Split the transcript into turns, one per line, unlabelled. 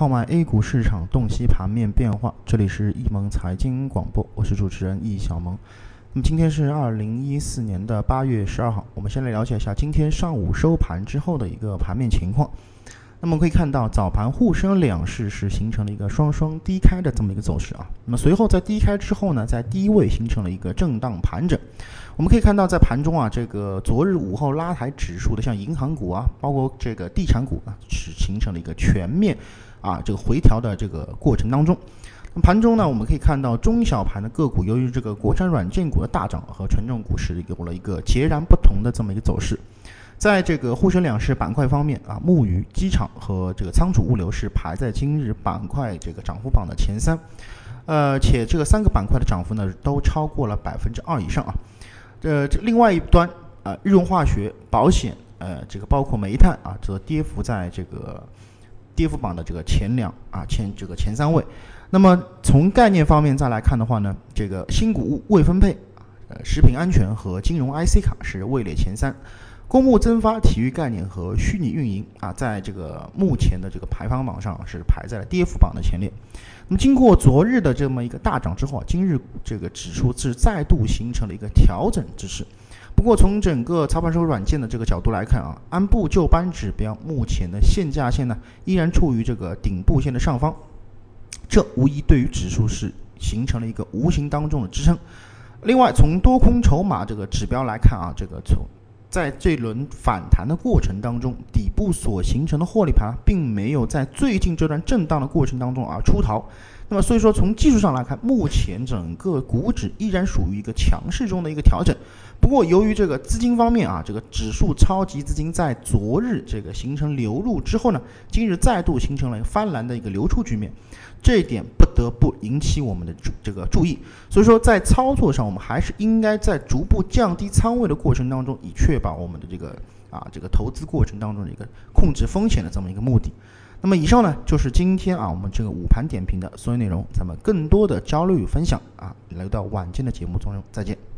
号脉 A 股市场洞悉盘面变化，这里是易盟财经广播，我是主持人易小萌。那么今天是二零一四年的八月十二号，我们先来了解一下今天上午收盘之后的一个盘面情况。那么可以看到，早盘沪深两市是形成了一个双双低开的这么一个走势啊。那么随后在低开之后呢，在低位形成了一个震荡盘整。我们可以看到，在盘中啊，这个昨日午后拉抬指数的，像银行股啊，包括这个地产股啊，是形成了一个全面啊这个回调的这个过程当中。盘中呢，我们可以看到中小盘的个股，由于这个国产软件股的大涨和权重股是有了一个截然不同的这么一个走势。在这个沪深两市板块方面啊，木鱼、机场和这个仓储物流是排在今日板块这个涨幅榜的前三，呃，且这个三个板块的涨幅呢都超过了百分之二以上啊。这这另外一端啊，日用化学、保险，呃，这个包括煤炭啊，则跌幅在这个跌幅榜的这个前两啊前这个前三位。那么从概念方面再来看的话呢，这个新股未分配，呃，食品安全和金融 IC 卡是位列前三。公募增发、体育概念和虚拟运营啊，在这个目前的这个排行榜上是排在了跌幅榜的前列。那么经过昨日的这么一个大涨之后啊，今日这个指数是再度形成了一个调整之势。不过从整个操盘手软件的这个角度来看啊，按部就班指标目前的限价线呢依然处于这个顶部线的上方，这无疑对于指数是形成了一个无形当中的支撑。另外从多空筹码这个指标来看啊，这个从在这轮反弹的过程当中，底部所形成的获利盘并没有在最近这段震荡的过程当中而出逃。那么，所以说从技术上来看，目前整个股指依然属于一个强势中的一个调整。不过，由于这个资金方面啊，这个指数超级资金在昨日这个形成流入之后呢，今日再度形成了一个翻蓝的一个流出局面，这一点不不得不引起我们的注这个注意。所以说，在操作上，我们还是应该在逐步降低仓位的过程当中，以确保我们的这个啊这个投资过程当中的一个控制风险的这么一个目的。那么以上呢，就是今天啊我们这个午盘点评的所有内容。咱们更多的交流与分享啊，来到晚间的节目中，再见。